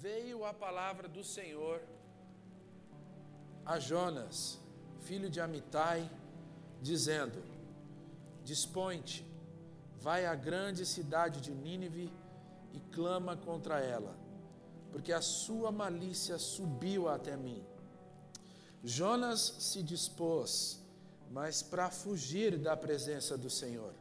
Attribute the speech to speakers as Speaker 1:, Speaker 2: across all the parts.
Speaker 1: veio a palavra do Senhor a Jonas, filho de Amitai, dizendo: Dispõe-te, vai à grande cidade de Nínive e clama contra ela, porque a sua malícia subiu até mim. Jonas se dispôs, mas para fugir da presença do Senhor,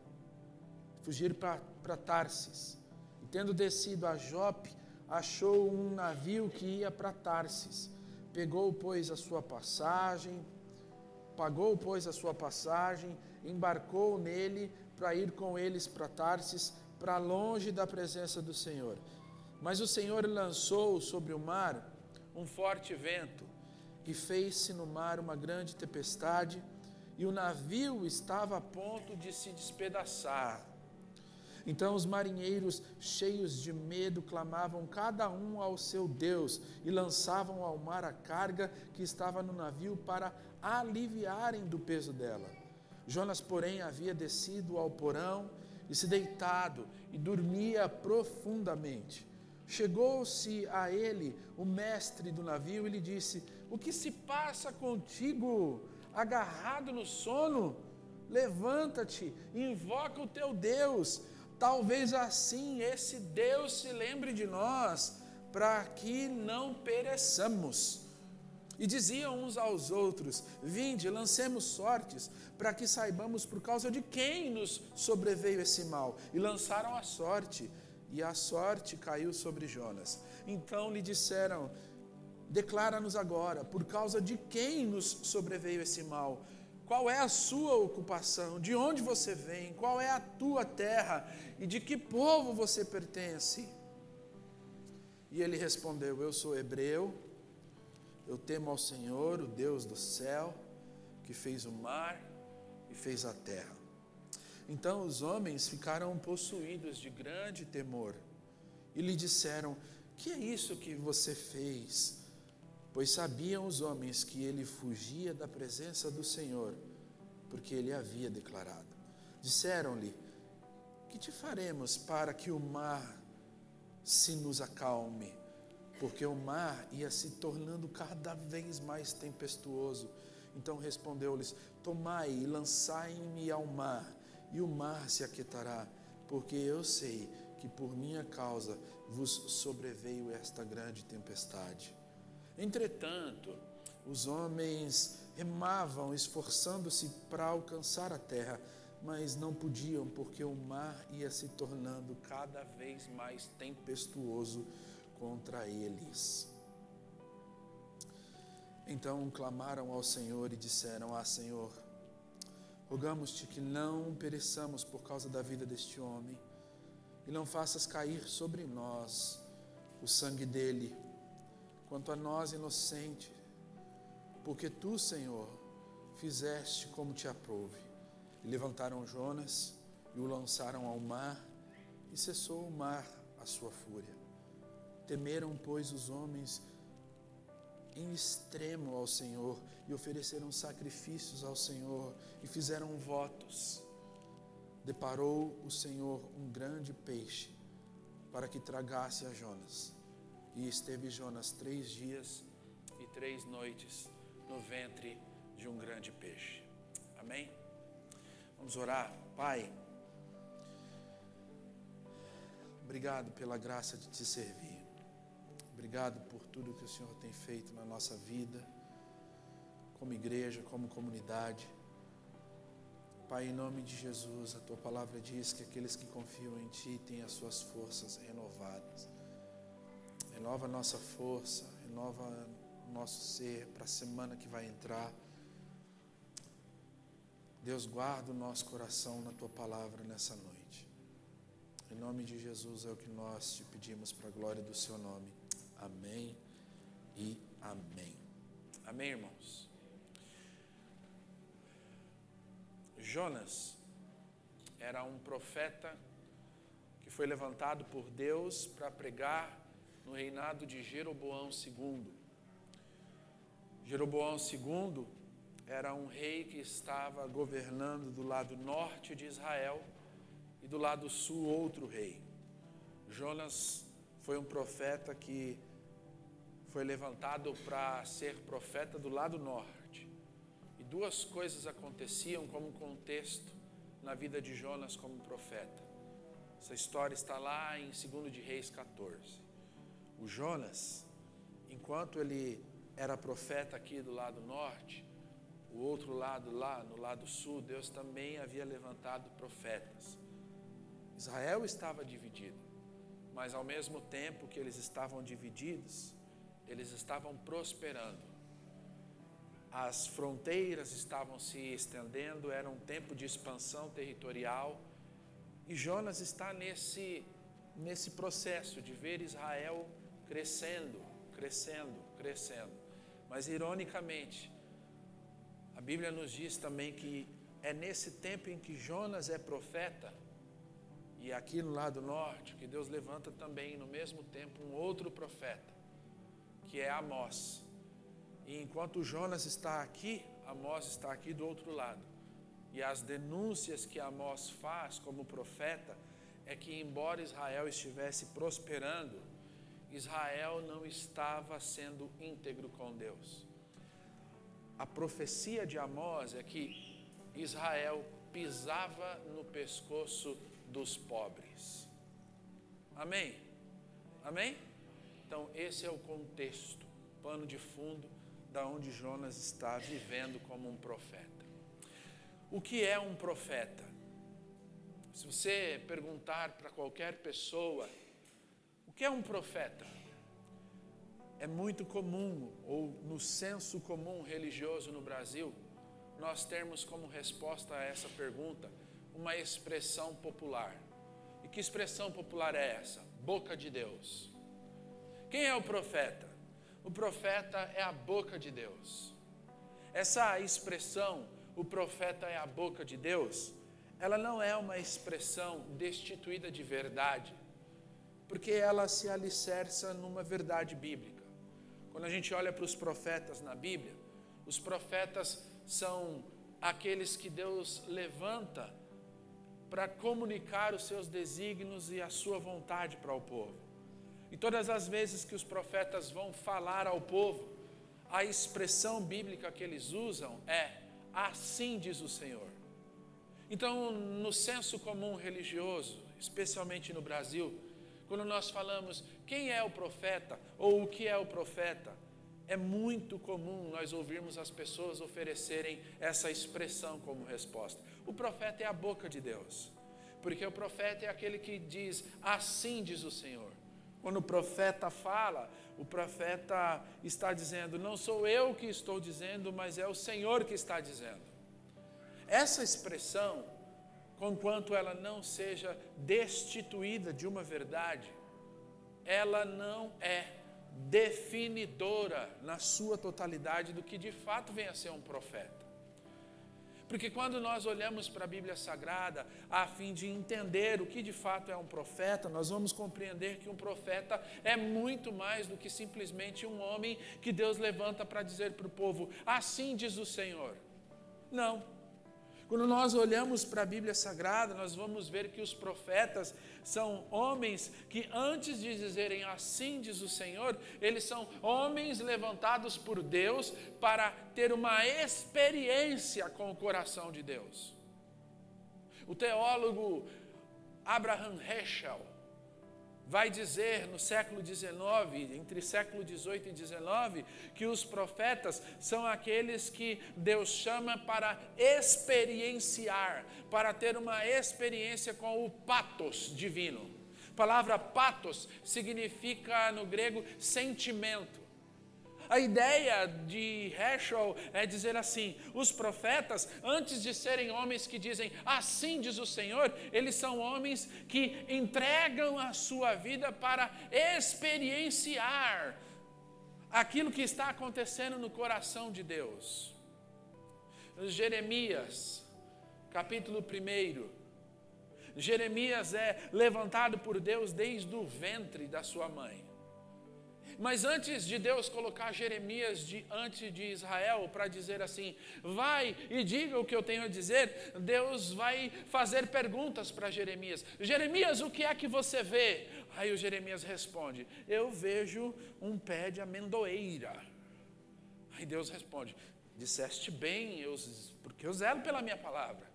Speaker 1: fugir para Tarsis. E tendo descido a Jope, achou um navio que ia para Tarsis. Pegou, pois, a sua passagem, pagou, pois, a sua passagem, embarcou nele para ir com eles para Tarsis, para longe da presença do Senhor. Mas o Senhor lançou sobre o mar um forte vento e fez-se no mar uma grande tempestade, e o navio estava a ponto de se despedaçar. Então os marinheiros, cheios de medo, clamavam cada um ao seu Deus e lançavam ao mar a carga que estava no navio para aliviarem do peso dela. Jonas, porém, havia descido ao porão e se deitado e dormia profundamente. Chegou-se a ele o mestre do navio e lhe disse: O que se passa contigo, agarrado no sono? Levanta-te, invoca o teu Deus. Talvez assim esse Deus se lembre de nós, para que não pereçamos. E diziam uns aos outros: Vinde, lancemos sortes, para que saibamos por causa de quem nos sobreveio esse mal. E lançaram a sorte, e a sorte caiu sobre Jonas. Então lhe disseram: Declara-nos agora, por causa de quem nos sobreveio esse mal. Qual é a sua ocupação? De onde você vem? Qual é a tua terra? E de que povo você pertence? E ele respondeu: Eu sou hebreu eu temo ao Senhor, o Deus do céu, que fez o mar e fez a terra. Então os homens ficaram possuídos de grande temor e lhe disseram: Que é isso que você fez? Pois sabiam os homens que ele fugia da presença do Senhor, porque ele havia declarado. Disseram-lhe: Que te faremos para que o mar se nos acalme? porque o mar ia se tornando cada vez mais tempestuoso. Então respondeu-lhes: Tomai e lançai-me ao mar, e o mar se aquietará, porque eu sei que por minha causa vos sobreveio esta grande tempestade. Entretanto, os homens remavam, esforçando-se para alcançar a terra, mas não podiam, porque o mar ia se tornando cada vez mais tempestuoso contra eles. Então clamaram ao Senhor e disseram: Ah, Senhor, rogamos-te que não pereçamos por causa da vida deste homem, e não faças cair sobre nós o sangue dele, quanto a nós inocente, porque tu, Senhor, fizeste como te aprouve. E levantaram Jonas e o lançaram ao mar, e cessou o mar a sua fúria. Temeram, pois, os homens em extremo ao Senhor e ofereceram sacrifícios ao Senhor e fizeram votos. Deparou o Senhor um grande peixe para que tragasse a Jonas. E esteve Jonas três dias e três noites no ventre de um grande peixe. Amém? Vamos orar. Pai, obrigado pela graça de te servir. Obrigado por tudo que o Senhor tem feito na nossa vida, como igreja, como comunidade. Pai, em nome de Jesus, a tua palavra diz que aqueles que confiam em Ti têm as suas forças renovadas. Renova a nossa força, renova o nosso ser para a semana que vai entrar. Deus, guarda o nosso coração na tua palavra nessa noite. Em nome de Jesus é o que nós te pedimos para a glória do seu nome. Amém e amém. Amém, irmãos? Jonas era um profeta que foi levantado por Deus para pregar no reinado de Jeroboão II. Jeroboão II era um rei que estava governando do lado norte de Israel e do lado sul outro rei. Jonas foi um profeta que foi levantado para ser profeta do lado norte. E duas coisas aconteciam como contexto na vida de Jonas como profeta. Essa história está lá em 2 de Reis 14. O Jonas, enquanto ele era profeta aqui do lado norte, o outro lado lá, no lado sul, Deus também havia levantado profetas. Israel estava dividido, mas ao mesmo tempo que eles estavam divididos, eles estavam prosperando. As fronteiras estavam se estendendo, era um tempo de expansão territorial, e Jonas está nesse nesse processo de ver Israel crescendo, crescendo, crescendo. Mas ironicamente, a Bíblia nos diz também que é nesse tempo em que Jonas é profeta, e aqui no lado norte, que Deus levanta também no mesmo tempo um outro profeta, que é Amós. E enquanto Jonas está aqui, Amós está aqui do outro lado. E as denúncias que Amós faz como profeta é que, embora Israel estivesse prosperando, Israel não estava sendo íntegro com Deus a profecia de Amós é que Israel pisava no pescoço dos pobres. Amém? Amém? Então, esse é o contexto, pano de fundo da onde Jonas está vivendo como um profeta. O que é um profeta? Se você perguntar para qualquer pessoa, que é um profeta? é muito comum, ou no senso comum religioso no Brasil, nós termos como resposta a essa pergunta uma expressão popular. E que expressão popular é essa? Boca de Deus. Quem é o profeta? O profeta é a boca de Deus. Essa expressão, o profeta é a boca de Deus, ela não é uma expressão destituída de verdade, porque ela se alicerça numa verdade bíblica. Quando a gente olha para os profetas na Bíblia, os profetas são aqueles que Deus levanta para comunicar os seus desígnios e a sua vontade para o povo. E todas as vezes que os profetas vão falar ao povo, a expressão bíblica que eles usam é: assim diz o Senhor. Então, no senso comum religioso, especialmente no Brasil, quando nós falamos quem é o profeta ou o que é o profeta, é muito comum nós ouvirmos as pessoas oferecerem essa expressão como resposta. O profeta é a boca de Deus, porque o profeta é aquele que diz: Assim diz o Senhor. Quando o profeta fala, o profeta está dizendo: Não sou eu que estou dizendo, mas é o Senhor que está dizendo. Essa expressão conquanto ela não seja destituída de uma verdade, ela não é definidora na sua totalidade do que de fato vem a ser um profeta. Porque quando nós olhamos para a Bíblia Sagrada a fim de entender o que de fato é um profeta, nós vamos compreender que um profeta é muito mais do que simplesmente um homem que Deus levanta para dizer para o povo: assim diz o Senhor. Não. Quando nós olhamos para a Bíblia Sagrada, nós vamos ver que os profetas são homens que, antes de dizerem assim diz o Senhor, eles são homens levantados por Deus para ter uma experiência com o coração de Deus. O teólogo Abraham Heschel, vai dizer no século XIX, entre século XVIII e XIX, que os profetas são aqueles que Deus chama para experienciar, para ter uma experiência com o patos divino. A palavra patos significa no grego sentimento. A ideia de Heschel é dizer assim: os profetas, antes de serem homens que dizem assim diz o Senhor, eles são homens que entregam a sua vida para experienciar aquilo que está acontecendo no coração de Deus. Jeremias, capítulo 1. Jeremias é levantado por Deus desde o ventre da sua mãe. Mas antes de Deus colocar Jeremias diante de Israel para dizer assim, vai e diga o que eu tenho a dizer, Deus vai fazer perguntas para Jeremias. Jeremias, o que é que você vê? Aí o Jeremias responde: Eu vejo um pé de amendoeira. Aí Deus responde: Disseste bem, eu, porque eu zelo pela minha palavra.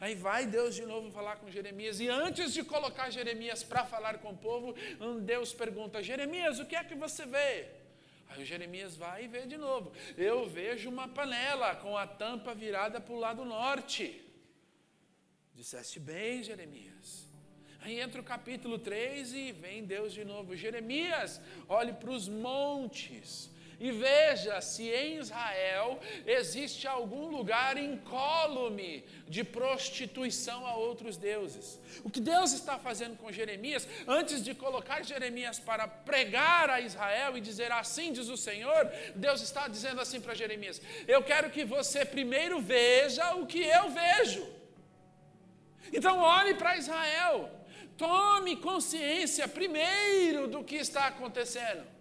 Speaker 1: Aí vai Deus de novo falar com Jeremias, e antes de colocar Jeremias para falar com o povo, Deus pergunta: Jeremias, o que é que você vê? Aí o Jeremias vai e vê de novo. Eu vejo uma panela com a tampa virada para o lado norte. Disseste bem, Jeremias. Aí entra o capítulo 3 e vem Deus de novo. Jeremias, olhe para os montes e veja se em Israel existe algum lugar incólume de prostituição a outros deuses. O que Deus está fazendo com Jeremias, antes de colocar Jeremias para pregar a Israel e dizer assim diz o Senhor, Deus está dizendo assim para Jeremias: Eu quero que você primeiro veja o que eu vejo. Então olhe para Israel, tome consciência primeiro do que está acontecendo.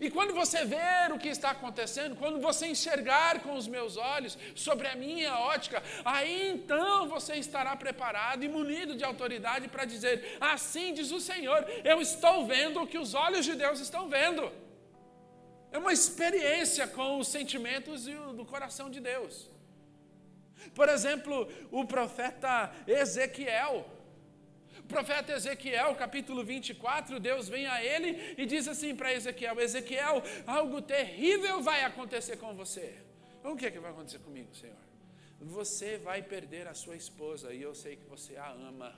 Speaker 1: E quando você ver o que está acontecendo, quando você enxergar com os meus olhos sobre a minha ótica, aí então você estará preparado e munido de autoridade para dizer: Assim diz o Senhor, eu estou vendo o que os olhos de Deus estão vendo. É uma experiência com os sentimentos do coração de Deus. Por exemplo, o profeta Ezequiel profeta Ezequiel, capítulo 24, Deus vem a ele e diz assim para Ezequiel: Ezequiel, algo terrível vai acontecer com você. O que é que vai acontecer comigo, Senhor? Você vai perder a sua esposa e eu sei que você a ama.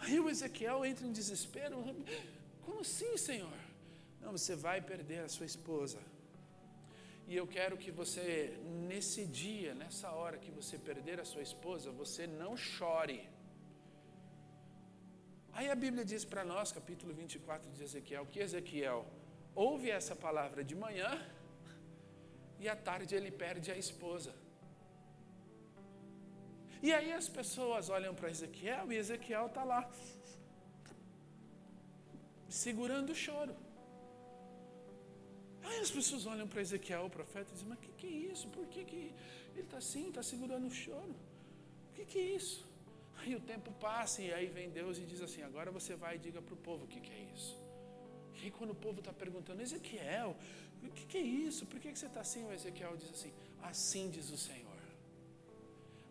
Speaker 1: Aí o Ezequiel entra em desespero. Como assim, Senhor? Não, você vai perder a sua esposa. E eu quero que você, nesse dia, nessa hora que você perder a sua esposa, você não chore. Aí a Bíblia diz para nós, capítulo 24 de Ezequiel, que Ezequiel ouve essa palavra de manhã e à tarde ele perde a esposa. E aí as pessoas olham para Ezequiel e Ezequiel está lá, segurando o choro. Aí as pessoas olham para Ezequiel, o profeta, e dizem: Mas o que, que é isso? Por que, que ele está assim, está segurando o choro? O que, que é isso? Aí o tempo passa e aí vem Deus e diz assim: agora você vai e diga para o povo o que, que é isso. E aí quando o povo está perguntando, Ezequiel, o que, que é isso? Por que, que você está assim? O Ezequiel diz assim: assim diz o Senhor.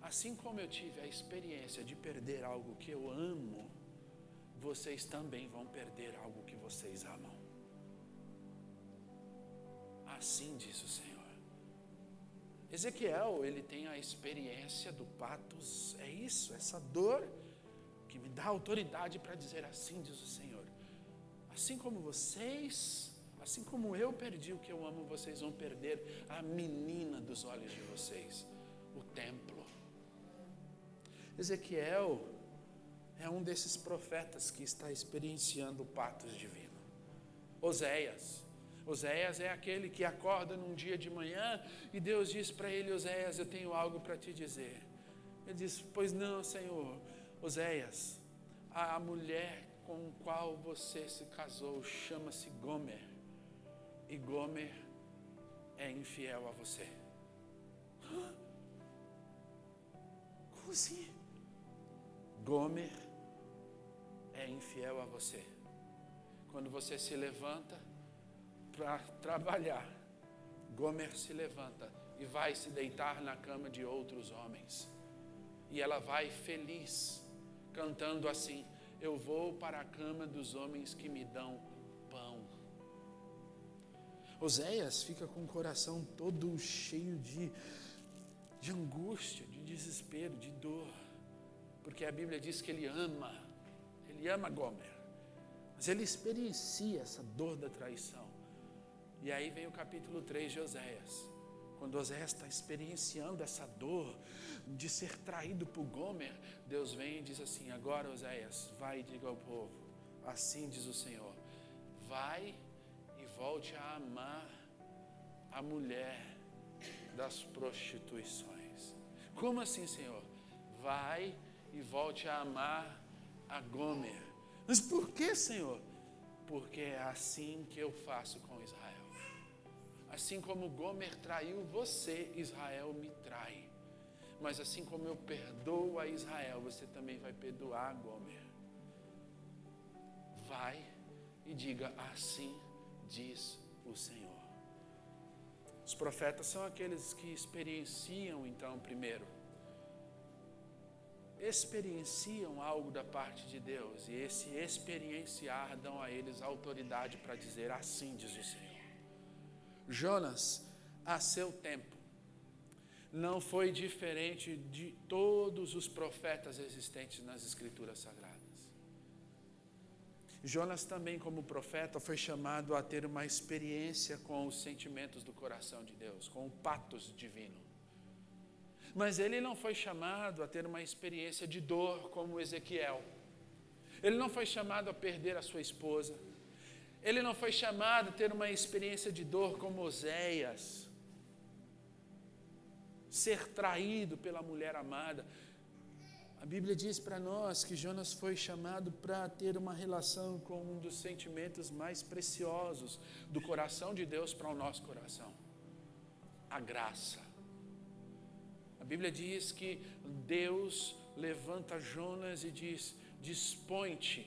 Speaker 1: Assim como eu tive a experiência de perder algo que eu amo, vocês também vão perder algo que vocês amam. Assim diz o Senhor. Ezequiel, ele tem a experiência do patos, é isso, essa dor que me dá autoridade para dizer assim, diz o Senhor. Assim como vocês, assim como eu perdi o que eu amo, vocês vão perder a menina dos olhos de vocês, o templo. Ezequiel é um desses profetas que está experienciando o patos divino. Oséias, Oséias é aquele que acorda num dia de manhã e Deus diz para ele: Oséias, eu tenho algo para te dizer. Ele diz: Pois não, Senhor. Oséias, a mulher com qual você se casou chama-se Gomer, e Gomer é infiel a você. Como assim? Gomer é infiel a você. Quando você se levanta, para trabalhar, Gomer se levanta e vai se deitar na cama de outros homens. E ela vai feliz, cantando assim: Eu vou para a cama dos homens que me dão pão. Oséias fica com o coração todo cheio de, de angústia, de desespero, de dor, porque a Bíblia diz que ele ama, ele ama Gomer, mas ele experiencia essa dor da traição. E aí vem o capítulo 3 de Oséias. Quando Oséias está experienciando essa dor de ser traído por Gomer, Deus vem e diz assim: Agora, Oséias, vai e diga ao povo: Assim diz o Senhor, vai e volte a amar a mulher das prostituições. Como assim, Senhor? Vai e volte a amar a Gomer. Mas por que, Senhor? porque é assim que eu faço com. Assim como Gomer traiu você, Israel me trai. Mas assim como eu perdoo a Israel, você também vai perdoar Gomer. Vai e diga: Assim diz o Senhor. Os profetas são aqueles que experienciam, então, primeiro, experienciam algo da parte de Deus, e esse experienciar dão a eles autoridade para dizer: Assim diz o Senhor. Jonas, a seu tempo, não foi diferente de todos os profetas existentes nas Escrituras Sagradas. Jonas também, como profeta, foi chamado a ter uma experiência com os sentimentos do coração de Deus, com o patos divino. Mas ele não foi chamado a ter uma experiência de dor como Ezequiel. Ele não foi chamado a perder a sua esposa. Ele não foi chamado a ter uma experiência de dor como Oséias. Ser traído pela mulher amada. A Bíblia diz para nós que Jonas foi chamado para ter uma relação com um dos sentimentos mais preciosos do coração de Deus para o nosso coração: a graça. A Bíblia diz que Deus levanta Jonas e diz: Dispõe-te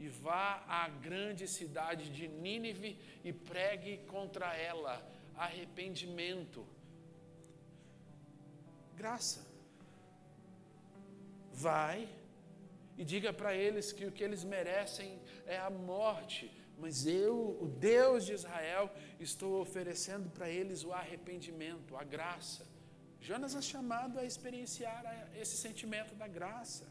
Speaker 1: e vá à grande cidade de Nínive e pregue contra ela arrependimento. Graça vai e diga para eles que o que eles merecem é a morte, mas eu, o Deus de Israel, estou oferecendo para eles o arrependimento, a graça. Jonas é chamado a experienciar esse sentimento da graça.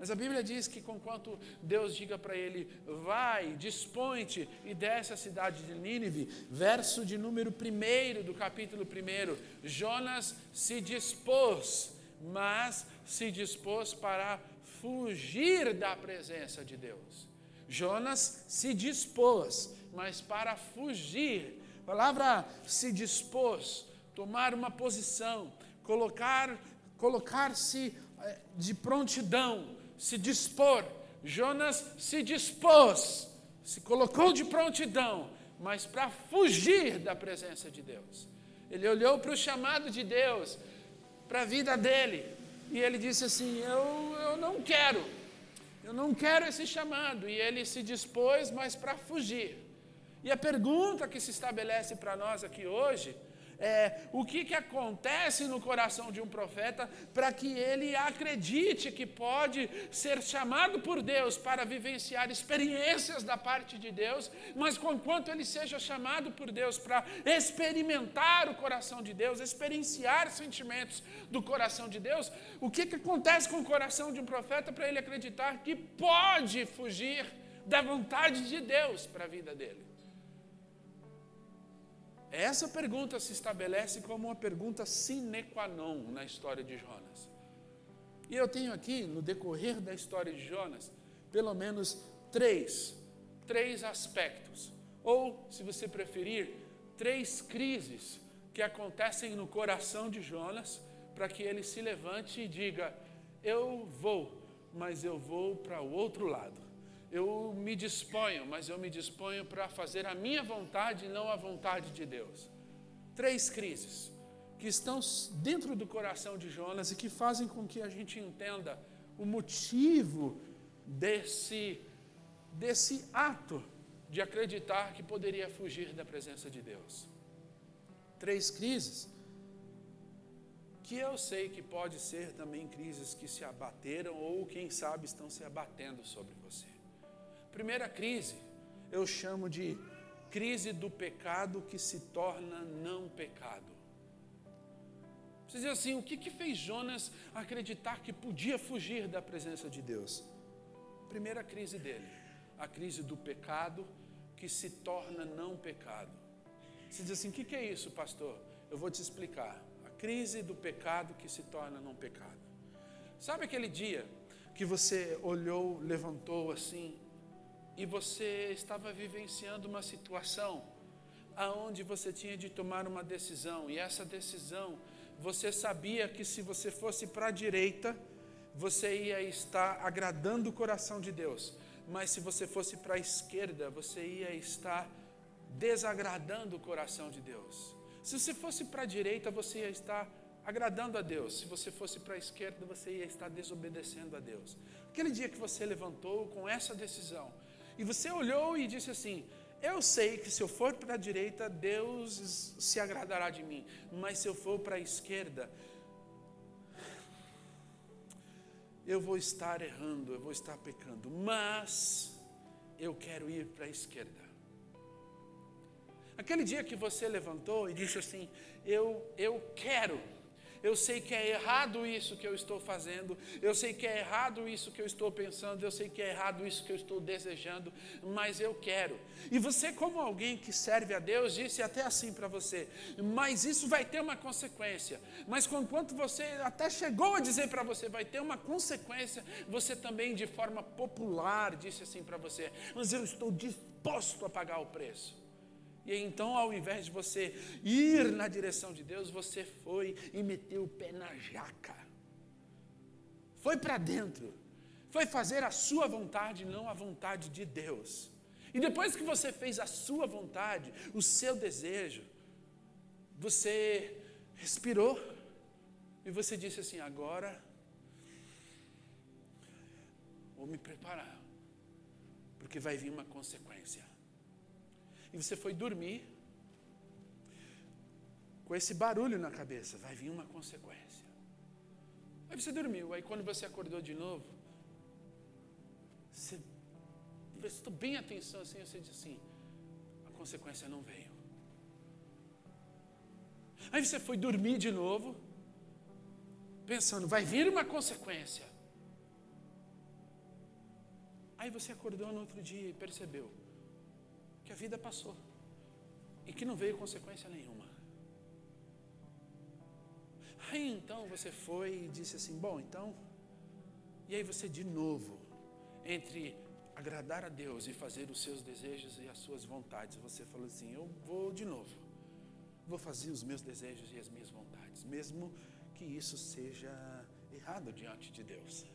Speaker 1: Mas a Bíblia diz que, conquanto Deus diga para ele, vai, dispõe-te e desce a cidade de Nínive, verso de número 1 do capítulo 1, Jonas se dispôs, mas se dispôs para fugir da presença de Deus. Jonas se dispôs, mas para fugir. A palavra se dispôs, tomar uma posição, colocar colocar-se eh, de prontidão, se dispor. Jonas se dispôs, se colocou de prontidão, mas para fugir da presença de Deus. Ele olhou para o chamado de Deus, para a vida dele, e ele disse assim: eu, eu não quero, eu não quero esse chamado. E ele se dispôs, mas para fugir. E a pergunta que se estabelece para nós aqui hoje é, o que, que acontece no coração de um profeta para que ele acredite que pode ser chamado por Deus para vivenciar experiências da parte de Deus, mas conquanto ele seja chamado por Deus para experimentar o coração de Deus, experienciar sentimentos do coração de Deus, o que, que acontece com o coração de um profeta para ele acreditar que pode fugir da vontade de Deus para a vida dele? Essa pergunta se estabelece como uma pergunta sine qua non na história de Jonas. E eu tenho aqui, no decorrer da história de Jonas, pelo menos três, três aspectos, ou, se você preferir, três crises que acontecem no coração de Jonas, para que ele se levante e diga: Eu vou, mas eu vou para o outro lado eu me disponho, mas eu me disponho para fazer a minha vontade e não a vontade de Deus. Três crises que estão dentro do coração de Jonas e que fazem com que a gente entenda o motivo desse, desse ato de acreditar que poderia fugir da presença de Deus. Três crises que eu sei que pode ser também crises que se abateram ou quem sabe estão se abatendo sobre você. Primeira crise, eu chamo de crise do pecado que se torna não pecado. Você diz assim, o que, que fez Jonas acreditar que podia fugir da presença de Deus? Primeira crise dele, a crise do pecado que se torna não pecado. Você diz assim, o que, que é isso, pastor? Eu vou te explicar. A crise do pecado que se torna não pecado. Sabe aquele dia que você olhou, levantou assim e você estava vivenciando uma situação aonde você tinha de tomar uma decisão e essa decisão você sabia que se você fosse para a direita você ia estar agradando o coração de Deus, mas se você fosse para a esquerda, você ia estar desagradando o coração de Deus. Se você fosse para a direita, você ia estar agradando a Deus. Se você fosse para a esquerda, você ia estar desobedecendo a Deus. Aquele dia que você levantou com essa decisão e você olhou e disse assim: Eu sei que se eu for para a direita, Deus se agradará de mim, mas se eu for para a esquerda, eu vou estar errando, eu vou estar pecando, mas eu quero ir para a esquerda. Aquele dia que você levantou e disse assim: Eu, eu quero eu sei que é errado isso que eu estou fazendo, eu sei que é errado isso que eu estou pensando, eu sei que é errado isso que eu estou desejando, mas eu quero. E você, como alguém que serve a Deus, disse até assim para você: mas isso vai ter uma consequência. Mas enquanto você até chegou a dizer para você, vai ter uma consequência, você também, de forma popular, disse assim para você: mas eu estou disposto a pagar o preço. E então, ao invés de você ir na direção de Deus, você foi e meteu o pé na jaca. Foi para dentro. Foi fazer a sua vontade, não a vontade de Deus. E depois que você fez a sua vontade, o seu desejo, você respirou e você disse assim: agora vou me preparar, porque vai vir uma consequência e você foi dormir com esse barulho na cabeça, vai vir uma consequência. Aí você dormiu, aí quando você acordou de novo, você prestou bem atenção assim, você disse assim, a consequência não veio. Aí você foi dormir de novo, pensando, vai vir uma consequência. Aí você acordou no outro dia e percebeu, que a vida passou e que não veio consequência nenhuma. Aí então você foi e disse assim: Bom, então. E aí você de novo, entre agradar a Deus e fazer os seus desejos e as suas vontades, você falou assim: Eu vou de novo, vou fazer os meus desejos e as minhas vontades, mesmo que isso seja errado diante de Deus.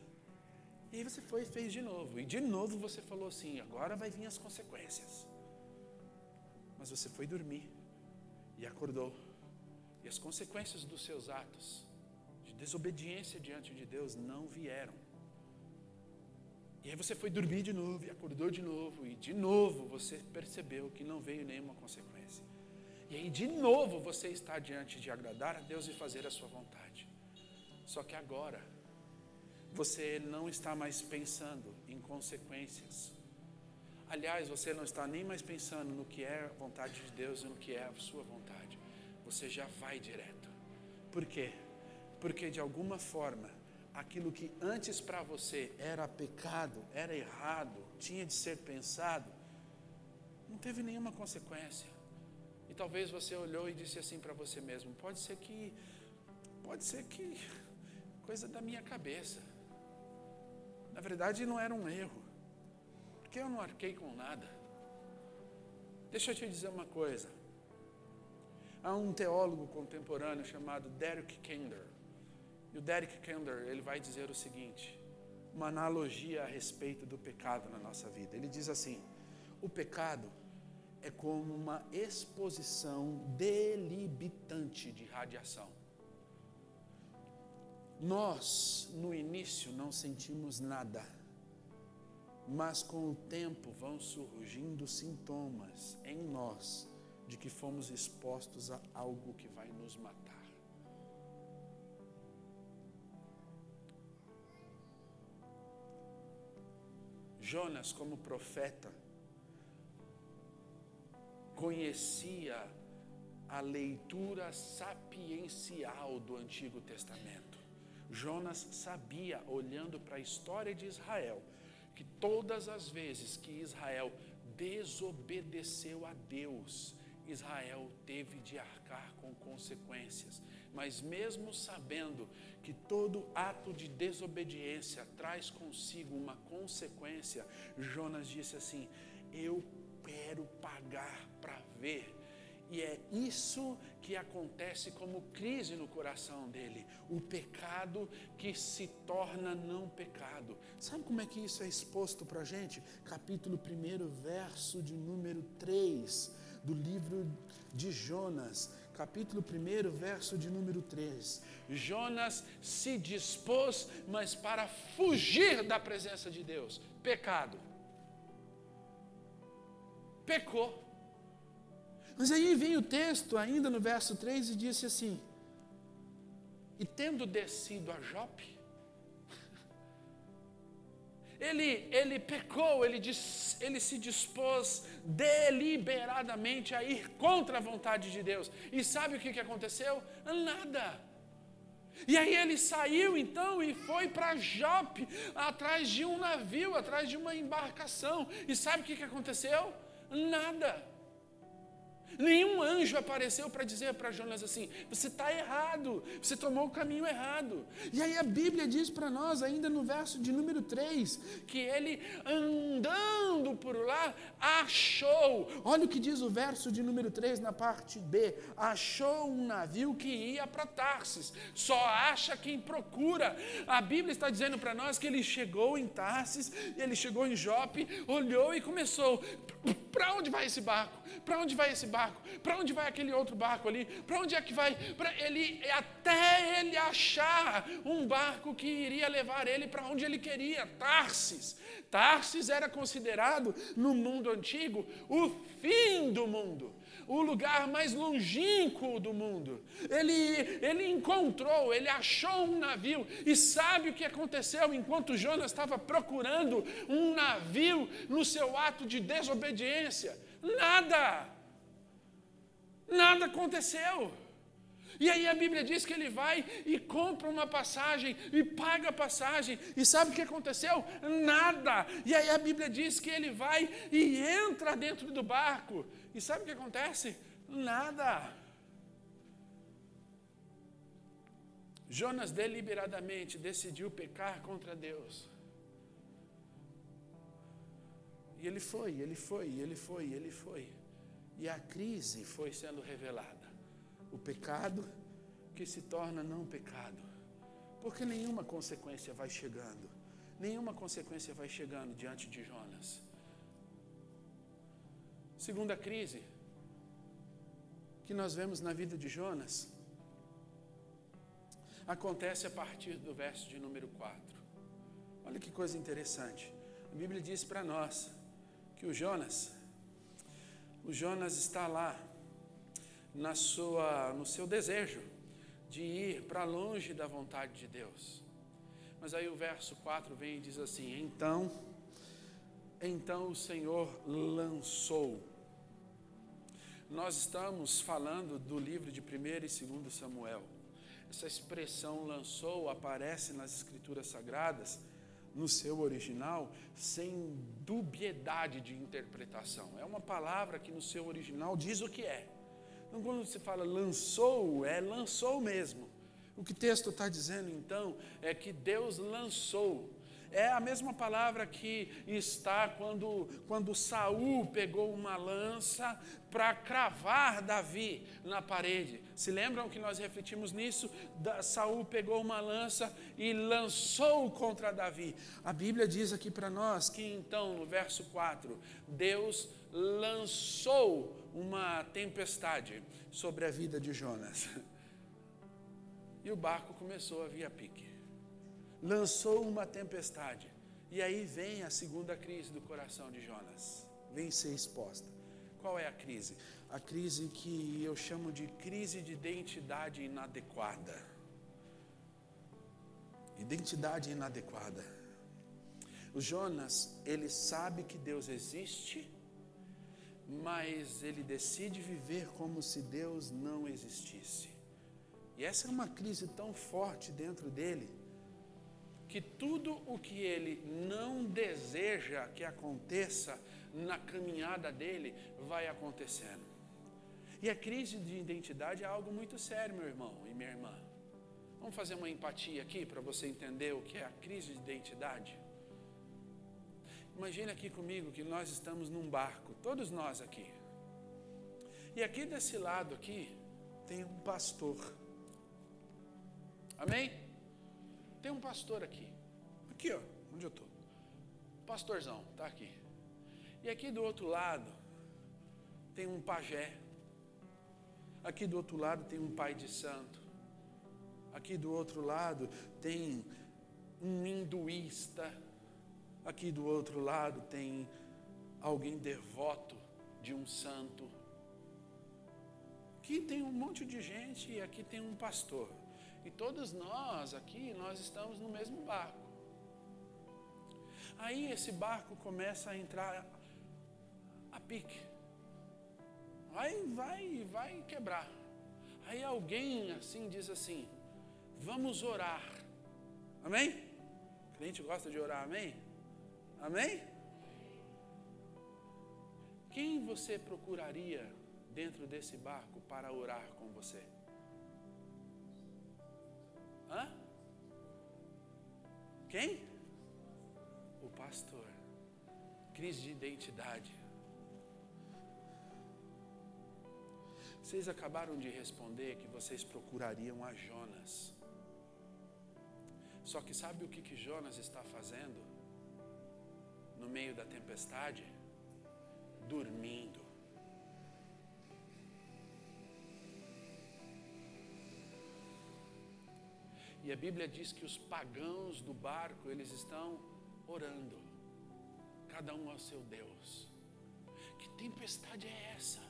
Speaker 1: E aí você foi e fez de novo, e de novo você falou assim: Agora vai vir as consequências. Mas você foi dormir e acordou. E as consequências dos seus atos de desobediência diante de Deus não vieram. E aí você foi dormir de novo e acordou de novo, e de novo você percebeu que não veio nenhuma consequência. E aí de novo você está diante de agradar a Deus e fazer a sua vontade. Só que agora você não está mais pensando em consequências Aliás, você não está nem mais pensando no que é a vontade de Deus e no que é a sua vontade. Você já vai direto. Por quê? Porque de alguma forma, aquilo que antes para você era pecado, era errado, tinha de ser pensado, não teve nenhuma consequência. E talvez você olhou e disse assim para você mesmo: pode ser que, pode ser que, coisa da minha cabeça. Na verdade, não era um erro porque eu não arquei com nada. Deixa eu te dizer uma coisa. Há um teólogo contemporâneo chamado Derek Kender. E o Derek Kender, ele vai dizer o seguinte, uma analogia a respeito do pecado na nossa vida. Ele diz assim: o pecado é como uma exposição delibitante de radiação. Nós, no início, não sentimos nada mas com o tempo vão surgindo sintomas em nós de que fomos expostos a algo que vai nos matar. Jonas, como profeta, conhecia a leitura sapiencial do Antigo Testamento. Jonas sabia, olhando para a história de Israel, que todas as vezes que Israel desobedeceu a Deus, Israel teve de arcar com consequências. Mas, mesmo sabendo que todo ato de desobediência traz consigo uma consequência, Jonas disse assim: Eu quero pagar para ver. E é isso que acontece como crise no coração dele. O pecado que se torna não pecado. Sabe como é que isso é exposto para a gente? Capítulo 1, verso de número 3 do livro de Jonas. Capítulo 1, verso de número 3. Jonas se dispôs, mas para fugir da presença de Deus. Pecado. Pecou mas aí vem o texto, ainda no verso 3, e disse assim: E tendo descido a Jope, ele, ele pecou, ele, ele se dispôs deliberadamente a ir contra a vontade de Deus. E sabe o que, que aconteceu? Nada. E aí ele saiu então e foi para Jope, atrás de um navio, atrás de uma embarcação. E sabe o que, que aconteceu? Nada. Nenhum anjo apareceu para dizer para Jonas assim: você está errado, você tomou o caminho errado. E aí a Bíblia diz para nós, ainda no verso de número 3, que ele andando por lá achou, olha o que diz o verso de número 3 na parte B: achou um navio que ia para Tarsis, só acha quem procura. A Bíblia está dizendo para nós que ele chegou em Tarsis, ele chegou em Jope, olhou e começou: para onde vai esse barco? Para onde vai esse barco? Para onde vai aquele outro barco ali? Para onde é que vai? Pra ele até ele achar um barco que iria levar ele para onde ele queria, Tarsis. Tarsis era considerado no mundo antigo o fim do mundo o lugar mais longínquo do mundo. Ele, ele encontrou, ele achou um navio. E sabe o que aconteceu enquanto Jonas estava procurando um navio no seu ato de desobediência? Nada. Nada aconteceu. E aí a Bíblia diz que ele vai e compra uma passagem e paga a passagem. E sabe o que aconteceu? Nada. E aí a Bíblia diz que ele vai e entra dentro do barco. E sabe o que acontece? Nada. Jonas deliberadamente decidiu pecar contra Deus. E ele foi, ele foi, ele foi, ele foi. E a crise foi sendo revelada. O pecado que se torna não pecado. Porque nenhuma consequência vai chegando. Nenhuma consequência vai chegando diante de Jonas. Segunda crise que nós vemos na vida de Jonas acontece a partir do verso de número 4. Olha que coisa interessante. A Bíblia diz para nós que o Jonas o Jonas está lá na sua, no seu desejo de ir para longe da vontade de Deus. Mas aí o verso 4 vem e diz assim: Então, então o Senhor lançou. Nós estamos falando do livro de 1 e 2 Samuel. Essa expressão lançou aparece nas Escrituras Sagradas no seu original sem dubiedade de interpretação. É uma palavra que no seu original diz o que é. Então, quando se fala lançou, é lançou mesmo. O que o texto está dizendo então é que Deus lançou é a mesma palavra que está quando, quando Saul pegou uma lança para cravar Davi na parede. Se lembram que nós refletimos nisso? Da, Saul pegou uma lança e lançou contra Davi. A Bíblia diz aqui para nós que então, no verso 4, Deus lançou uma tempestade sobre a vida de Jonas. E o barco começou a vir a pique lançou uma tempestade. E aí vem a segunda crise do coração de Jonas. Vem ser exposta. Qual é a crise? A crise que eu chamo de crise de identidade inadequada. Identidade inadequada. O Jonas, ele sabe que Deus existe, mas ele decide viver como se Deus não existisse. E essa é uma crise tão forte dentro dele que tudo o que ele não deseja que aconteça na caminhada dele vai acontecendo. E a crise de identidade é algo muito sério, meu irmão e minha irmã. Vamos fazer uma empatia aqui para você entender o que é a crise de identidade? Imagine aqui comigo que nós estamos num barco, todos nós aqui. E aqui desse lado aqui tem um pastor. Amém? Tem um pastor aqui. Aqui, ó, onde eu estou. Pastorzão, tá aqui. E aqui do outro lado tem um pajé. Aqui do outro lado tem um pai de santo. Aqui do outro lado tem um hinduísta. Aqui do outro lado tem alguém devoto de um santo. Aqui tem um monte de gente e aqui tem um pastor. E todos nós aqui, nós estamos no mesmo barco. Aí esse barco começa a entrar a pique. Vai, vai, vai quebrar. Aí alguém assim diz assim: Vamos orar. Amém? O crente gosta de orar, amém? Amém? Quem você procuraria dentro desse barco para orar com você? Hã? Quem? O pastor. Crise de identidade. Vocês acabaram de responder que vocês procurariam a Jonas. Só que sabe o que, que Jonas está fazendo? No meio da tempestade? Dormindo. E a Bíblia diz que os pagãos do barco, eles estão orando, cada um ao seu Deus. Que tempestade é essa?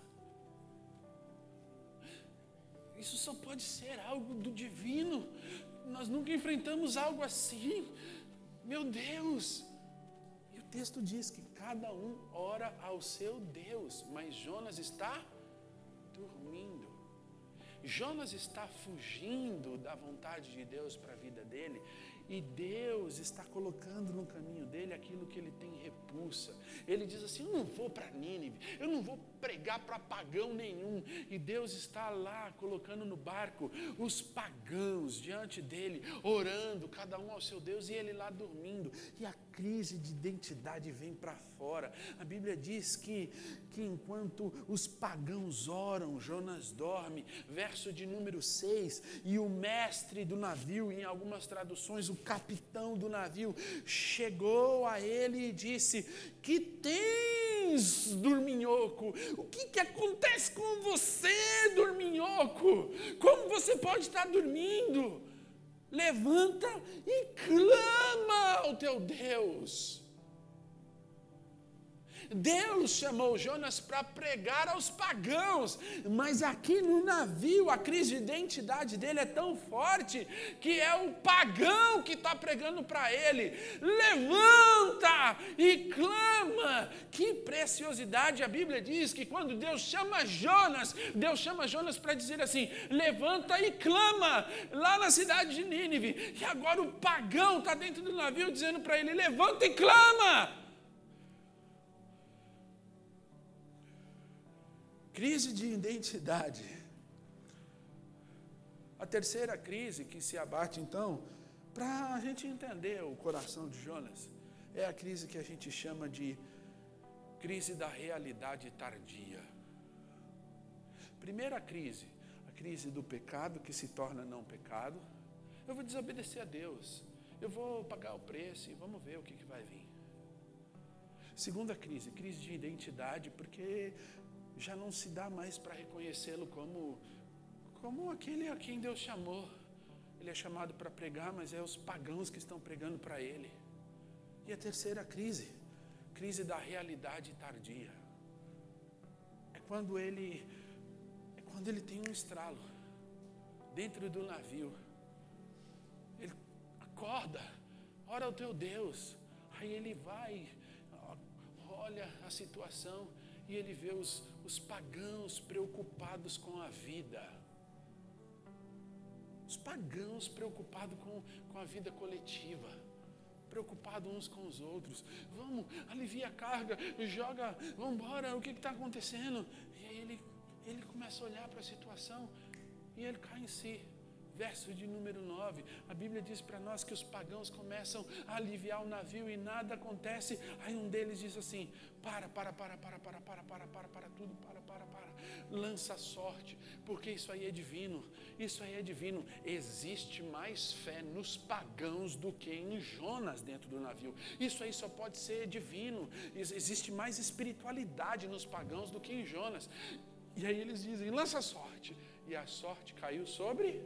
Speaker 1: Isso só pode ser algo do divino. Nós nunca enfrentamos algo assim. Meu Deus! E o texto diz que cada um ora ao seu Deus, mas Jonas está dormindo. Jonas está fugindo da vontade de Deus para a vida dele e Deus está colocando no caminho dele aquilo que ele tem repulsa. Ele diz assim: Eu não vou para Nínive, eu não vou pregar para pagão nenhum. E Deus está lá colocando no barco os pagãos diante dele, orando, cada um ao seu Deus, e ele lá dormindo. E a crise de identidade vem para fora. A Bíblia diz que, que enquanto os pagãos oram, Jonas dorme. Verso de número 6. E o mestre do navio, em algumas traduções, o capitão do navio, chegou a ele e disse: Que tens, dorminhoco? O que, que acontece com você, dorminhoco? Como você pode estar dormindo? Levanta e clama ao teu Deus. Deus chamou Jonas para pregar aos pagãos, mas aqui no navio a crise de identidade dele é tão forte que é o pagão que está pregando para ele: levanta e clama. Que preciosidade! A Bíblia diz que quando Deus chama Jonas, Deus chama Jonas para dizer assim: levanta e clama lá na cidade de Nínive. E agora o pagão está dentro do navio dizendo para ele: levanta e clama. Crise de identidade. A terceira crise que se abate, então, para a gente entender o coração de Jonas, é a crise que a gente chama de crise da realidade tardia. Primeira crise, a crise do pecado que se torna não pecado. Eu vou desobedecer a Deus, eu vou pagar o preço e vamos ver o que, que vai vir. Segunda crise, crise de identidade, porque já não se dá mais para reconhecê-lo como, como aquele a quem Deus chamou. Ele é chamado para pregar, mas é os pagãos que estão pregando para ele. E a terceira crise, crise da realidade tardia. É quando ele é quando ele tem um estralo dentro do navio. Ele acorda, ora ao teu Deus. Aí ele vai, olha a situação e ele vê os, os pagãos preocupados com a vida. Os pagãos preocupados com, com a vida coletiva. Preocupados uns com os outros. Vamos, alivia a carga, joga, vamos embora, o que está acontecendo? E aí ele, ele começa a olhar para a situação e ele cai em si verso de número 9, a Bíblia diz para nós que os pagãos começam a aliviar o navio e nada acontece. Aí um deles diz assim: para, para, para, para, para, para, para, para, para tudo, para, para, para.
Speaker 2: lança a sorte, porque isso aí é divino. Isso aí é divino. Existe mais fé nos pagãos do que em Jonas dentro do navio. Isso aí só pode ser divino. Existe mais espiritualidade nos pagãos do que em Jonas. E aí eles dizem: lança a sorte. E a sorte caiu sobre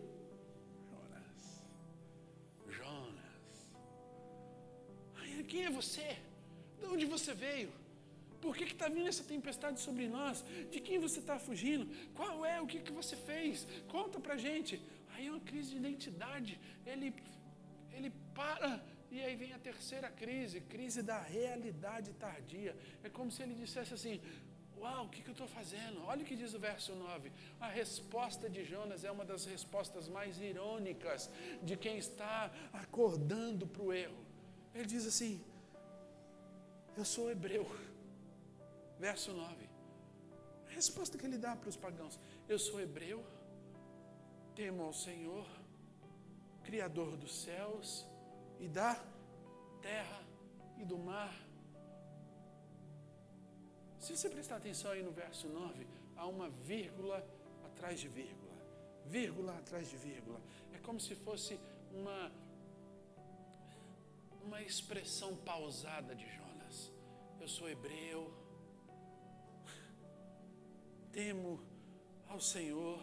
Speaker 2: quem é você? De onde você veio? Por que está vindo essa tempestade sobre nós? De quem você está fugindo? Qual é? O que, que você fez? Conta para gente. Aí é uma crise de identidade. Ele, ele para e aí vem a terceira crise, crise da realidade tardia. É como se ele dissesse assim: Uau, o que, que eu estou fazendo? Olha o que diz o verso 9. A resposta de Jonas é uma das respostas mais irônicas de quem está acordando para o erro. Ele diz assim: Eu sou hebreu verso 9. A resposta que ele dá para os pagãos: Eu sou hebreu, temo ao Senhor, Criador dos céus e da terra e do mar. Se você prestar atenção aí no verso 9, há uma vírgula atrás de vírgula, vírgula atrás de vírgula. É como se fosse uma, uma expressão pausada de Jonas. Eu sou hebreu, temo ao Senhor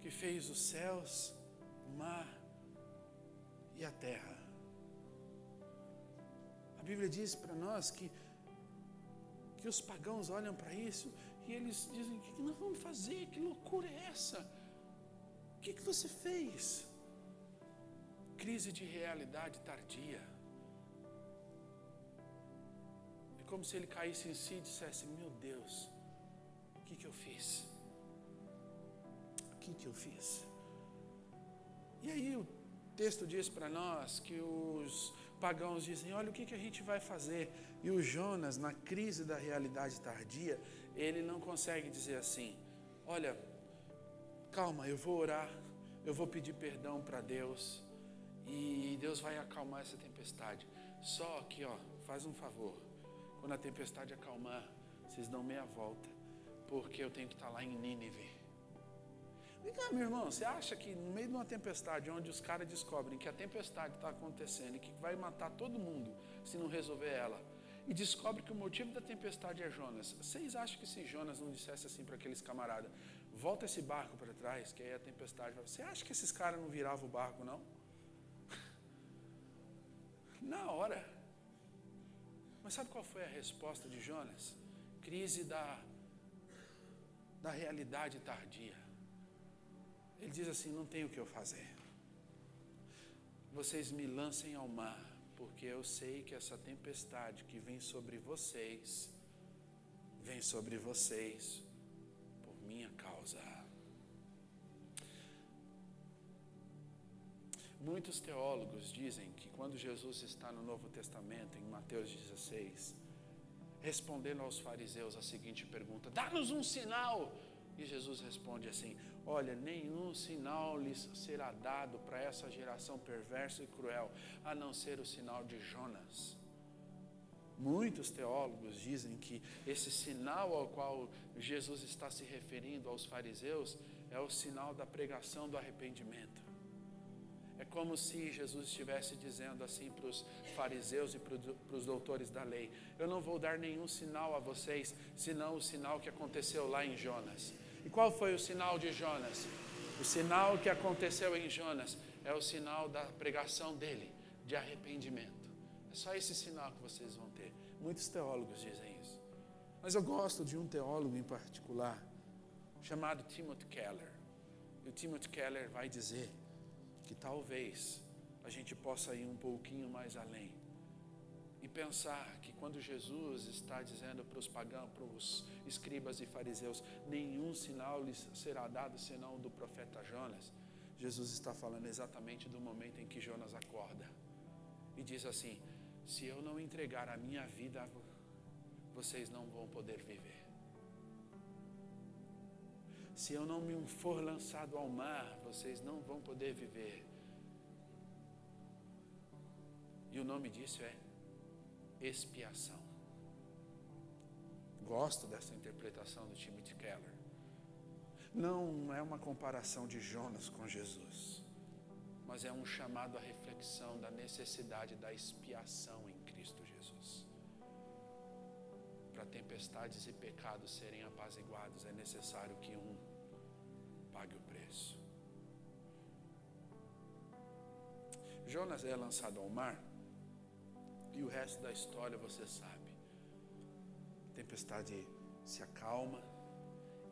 Speaker 2: que fez os céus, o mar e a terra. A Bíblia diz para nós que, que os pagãos olham para isso e eles dizem: o que nós vamos fazer? Que loucura é essa? O que, que você fez? Crise de realidade tardia. É como se ele caísse em si e dissesse: Meu Deus, o que, que eu fiz? O que, que eu fiz? E aí o texto diz para nós que os pagãos dizem: olha, o que, que a gente vai fazer? E o Jonas, na crise da realidade tardia, ele não consegue dizer assim: olha, calma, eu vou orar, eu vou pedir perdão para Deus e Deus vai acalmar essa tempestade. Só que, ó, faz um favor, quando a tempestade acalmar, vocês dão meia volta porque eu tenho que estar lá em Nínive. Vem cá, meu irmão, você acha que no meio de uma tempestade, onde os caras descobrem que a tempestade está acontecendo e que vai matar todo mundo se não resolver ela, e descobre que o motivo da tempestade é Jonas, vocês acham que se Jonas não dissesse assim para aqueles camaradas, volta esse barco para trás, que aí a tempestade vai. Você acha que esses caras não viravam o barco, não? Na hora. Mas sabe qual foi a resposta de Jonas? Crise da da realidade tardia. Ele diz assim: Não tenho o que eu fazer. Vocês me lancem ao mar, porque eu sei que essa tempestade que vem sobre vocês, vem sobre vocês por minha causa. Muitos teólogos dizem que quando Jesus está no Novo Testamento, em Mateus 16, respondendo aos fariseus a seguinte pergunta: Dá-nos um sinal. E Jesus responde assim: Olha, nenhum sinal lhes será dado para essa geração perversa e cruel, a não ser o sinal de Jonas. Muitos teólogos dizem que esse sinal ao qual Jesus está se referindo aos fariseus é o sinal da pregação do arrependimento. É como se Jesus estivesse dizendo assim para os fariseus e para os doutores da lei: Eu não vou dar nenhum sinal a vocês, senão o sinal que aconteceu lá em Jonas. E qual foi o sinal de Jonas? O sinal que aconteceu em Jonas é o sinal da pregação dele, de arrependimento. É só esse sinal que vocês vão ter. Muitos teólogos dizem isso. Mas eu gosto de um teólogo em particular, chamado Timothy Keller. E o Timothy Keller vai dizer que talvez a gente possa ir um pouquinho mais além e pensar que quando Jesus está dizendo para os pagãos, para os escribas e fariseus, nenhum sinal lhes será dado senão do profeta Jonas, Jesus está falando exatamente do momento em que Jonas acorda e diz assim: se eu não entregar a minha vida, vocês não vão poder viver. Se eu não me for lançado ao mar, vocês não vão poder viver. E o nome disso é expiação. Gosto dessa interpretação do Timothy Keller. não é uma comparação de Jonas com Jesus, mas é um chamado à reflexão da necessidade da expiação em Cristo Jesus. Para tempestades e pecados serem apaziguados, é necessário que um pague o preço. Jonas é lançado ao mar, e o resto da história você sabe. A tempestade se acalma,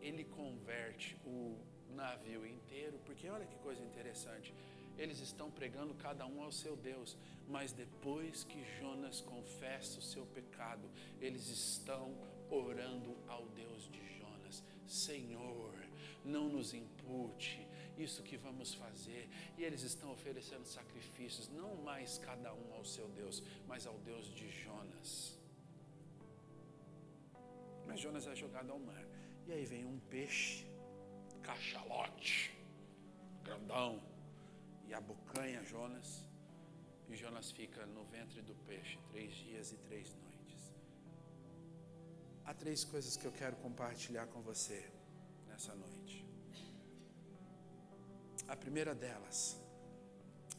Speaker 2: ele converte o navio inteiro, porque olha que coisa interessante. Eles estão pregando cada um ao seu Deus, mas depois que Jonas confessa o seu pecado, eles estão orando ao Deus de Jonas: Senhor, não nos impute isso que vamos fazer. E eles estão oferecendo sacrifícios, não mais cada um ao seu Deus, mas ao Deus de Jonas. Mas Jonas é jogado ao mar. E aí vem um peixe, cachalote, grandão, e abocanha Jonas. E Jonas fica no ventre do peixe três dias e três noites. Há três coisas que eu quero compartilhar com você nessa noite. A primeira delas,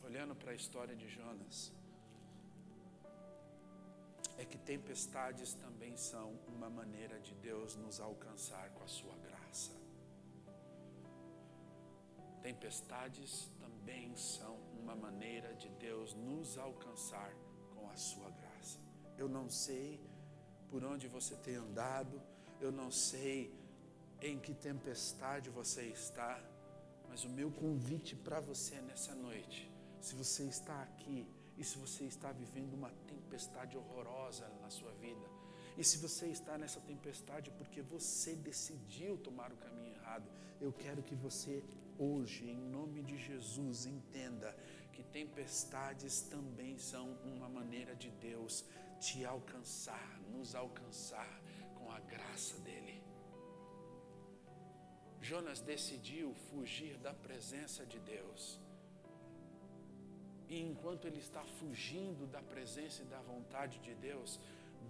Speaker 2: olhando para a história de Jonas, é que tempestades também são uma maneira de Deus nos alcançar com a sua graça. Tempestades também são uma maneira de Deus nos alcançar com a sua graça. Eu não sei por onde você tem andado, eu não sei em que tempestade você está, mas o meu convite para você nessa noite, se você está aqui e se você está vivendo uma tempestade horrorosa na sua vida, e se você está nessa tempestade porque você decidiu tomar o caminho errado, eu quero que você hoje, em nome de Jesus, entenda que tempestades também são uma maneira de Deus te alcançar, nos alcançar com a graça dele. Jonas decidiu fugir da presença de Deus. E enquanto ele está fugindo da presença e da vontade de Deus,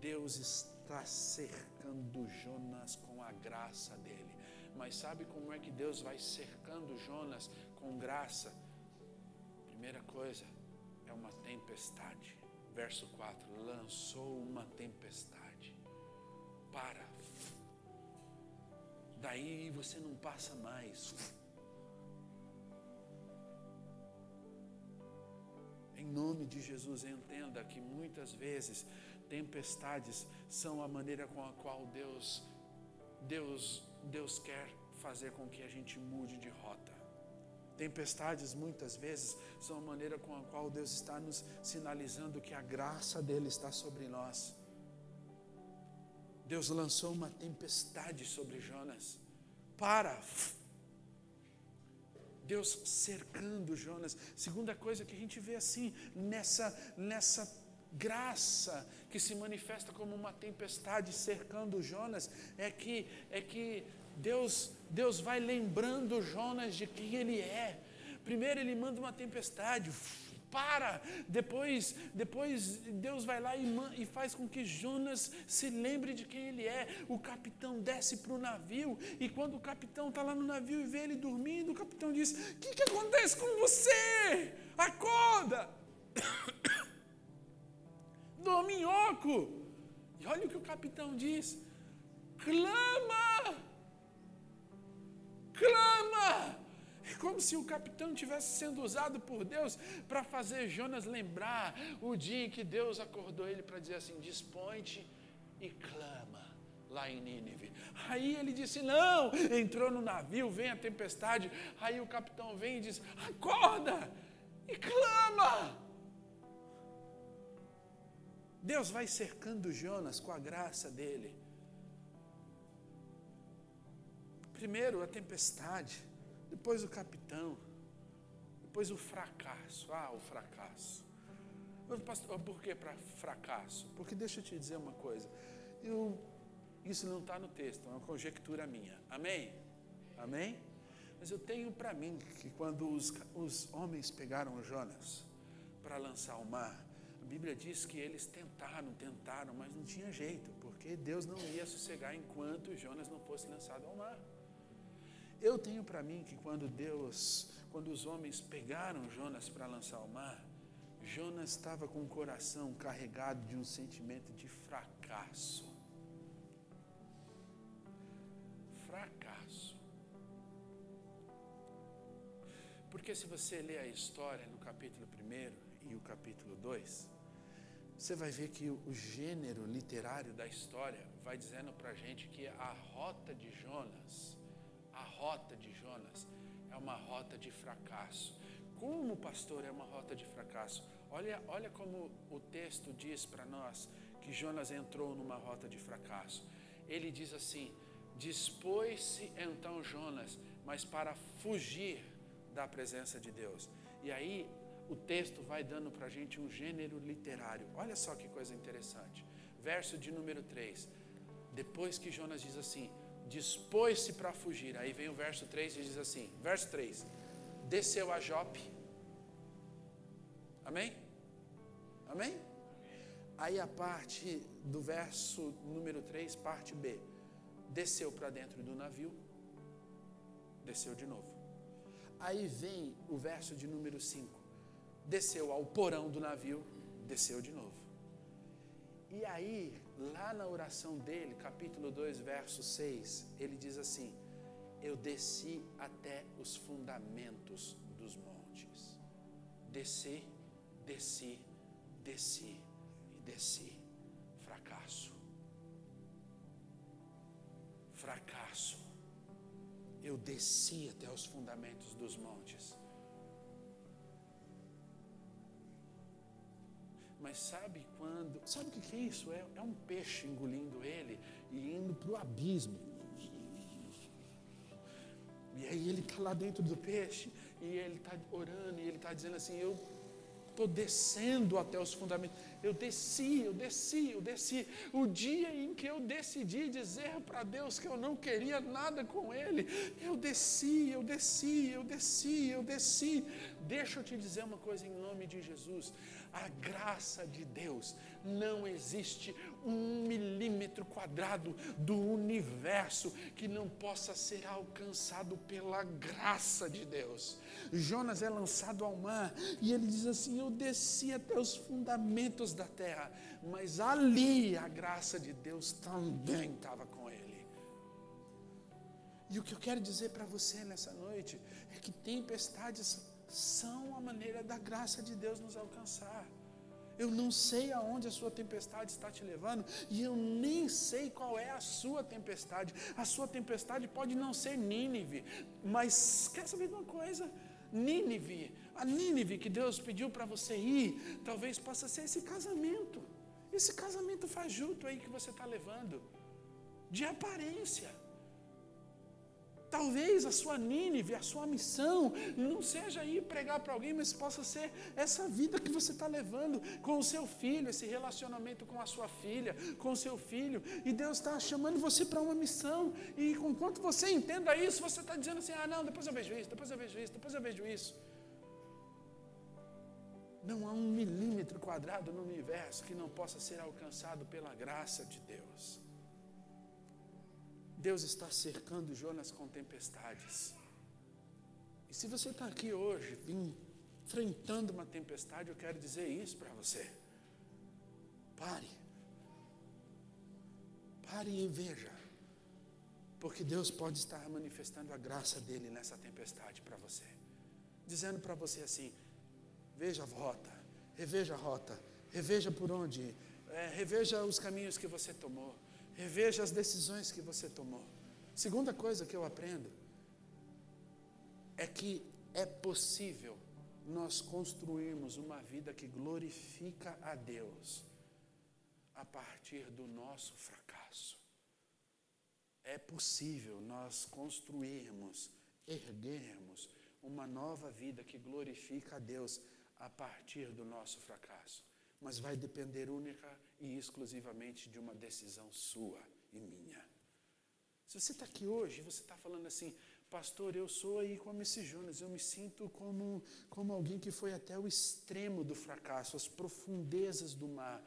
Speaker 2: Deus está cercando Jonas com a graça dele. Mas sabe como é que Deus vai cercando Jonas com graça? Primeira coisa, é uma tempestade. Verso 4: lançou uma tempestade. Para. Daí você não passa mais. Em nome de Jesus, entenda que muitas vezes tempestades são a maneira com a qual Deus Deus Deus quer fazer com que a gente mude de rota. Tempestades muitas vezes são a maneira com a qual Deus está nos sinalizando que a graça dele está sobre nós. Deus lançou uma tempestade sobre Jonas. Para Deus cercando Jonas. Segunda coisa que a gente vê assim, nessa, nessa graça que se manifesta como uma tempestade cercando Jonas, é que, é que Deus, Deus vai lembrando Jonas de quem ele é. Primeiro ele manda uma tempestade, para. Depois, depois Deus vai lá e, e faz com que Jonas se lembre de quem ele é. O capitão desce para o navio e quando o capitão está lá no navio e vê ele dormindo, o capitão diz: O que, que acontece com você? Acorda! Dorminhoco! E olha o que o capitão diz: clama! Clama! Como se o capitão tivesse sendo usado por Deus para fazer Jonas lembrar o dia em que Deus acordou ele para dizer assim: dispõe-te e clama lá em Nínive. Aí ele disse: não, entrou no navio, vem a tempestade. Aí o capitão vem e diz: acorda e clama. Deus vai cercando Jonas com a graça dele. Primeiro a tempestade depois o capitão, depois o fracasso. Ah, o fracasso. Pastor, por que para fracasso? Porque deixa eu te dizer uma coisa. Eu, isso não está no texto, é uma conjectura minha. Amém? Amém? Mas eu tenho para mim que quando os, os homens pegaram Jonas para lançar ao mar, a Bíblia diz que eles tentaram, tentaram, mas não tinha jeito, porque Deus não ia sossegar enquanto Jonas não fosse lançado ao mar. Eu tenho para mim que quando Deus, quando os homens pegaram Jonas para lançar ao mar, Jonas estava com o coração carregado de um sentimento de fracasso. Fracasso. Porque se você ler a história no capítulo 1 e o capítulo 2, você vai ver que o gênero literário da história vai dizendo para a gente que a rota de Jonas, rota de Jonas é uma rota de fracasso. Como, pastor, é uma rota de fracasso? Olha, olha como o texto diz para nós que Jonas entrou numa rota de fracasso. Ele diz assim: Dispôs-se então Jonas, mas para fugir da presença de Deus. E aí o texto vai dando para a gente um gênero literário. Olha só que coisa interessante. Verso de número 3. Depois que Jonas diz assim: Dispôs-se para fugir. Aí vem o verso 3 e diz assim: Verso 3: Desceu a Jope. Amém? Amém? Aí a parte do verso número 3, parte B. Desceu para dentro do navio. Desceu de novo. Aí vem o verso de número 5 desceu ao porão do navio, desceu de novo. E aí, lá na oração dele, capítulo 2, verso 6, ele diz assim: Eu desci até os fundamentos dos montes. Desci, desci, desci e desci. Fracasso. Fracasso. Eu desci até os fundamentos dos montes Mas sabe quando. Sabe o que é isso? É, é um peixe engolindo ele e indo para o abismo. E aí ele está lá dentro do peixe e ele está orando e ele está dizendo assim: Eu estou descendo até os fundamentos. Eu desci, eu desci, eu desci. O dia em que eu decidi dizer para Deus que eu não queria nada com Ele, eu desci, eu desci, eu desci, eu desci. Deixa eu te dizer uma coisa em nome de Jesus a graça de Deus. Não existe um milímetro quadrado do universo que não possa ser alcançado pela graça de Deus. Jonas é lançado ao mar e ele diz assim: Eu desci até os fundamentos da terra, mas ali a graça de Deus também estava com ele. E o que eu quero dizer para você nessa noite é que tempestades são a maneira da graça de Deus nos alcançar. Eu não sei aonde a sua tempestade está te levando e eu nem sei qual é a sua tempestade. A sua tempestade pode não ser Nínive, mas quer saber de uma coisa? Nínive, a Nínive que Deus pediu para você ir, talvez possa ser esse casamento. Esse casamento fajuto aí que você está levando, de aparência. Talvez a sua Nínive, a sua missão, não seja ir pregar para alguém, mas possa ser essa vida que você está levando com o seu filho, esse relacionamento com a sua filha, com o seu filho. E Deus está chamando você para uma missão. E enquanto você entenda isso, você está dizendo assim: ah, não, depois eu vejo isso, depois eu vejo isso, depois eu vejo isso. Não há um milímetro quadrado no universo que não possa ser alcançado pela graça de Deus. Deus está cercando Jonas com tempestades. E se você está aqui hoje, enfrentando uma tempestade, eu quero dizer isso para você. Pare. Pare e veja. Porque Deus pode estar manifestando a graça dele nessa tempestade para você. Dizendo para você assim: veja a rota, reveja a rota, reveja por onde, é, reveja os caminhos que você tomou. Reveja as decisões que você tomou. Segunda coisa que eu aprendo é que é possível nós construirmos uma vida que glorifica a Deus a partir do nosso fracasso. É possível nós construirmos, erguermos uma nova vida que glorifica a Deus a partir do nosso fracasso mas vai depender única e exclusivamente de uma decisão sua e minha. Se você está aqui hoje, você está falando assim, pastor, eu sou aí como esse Jonas, eu me sinto como, como alguém que foi até o extremo do fracasso, as profundezas do mar.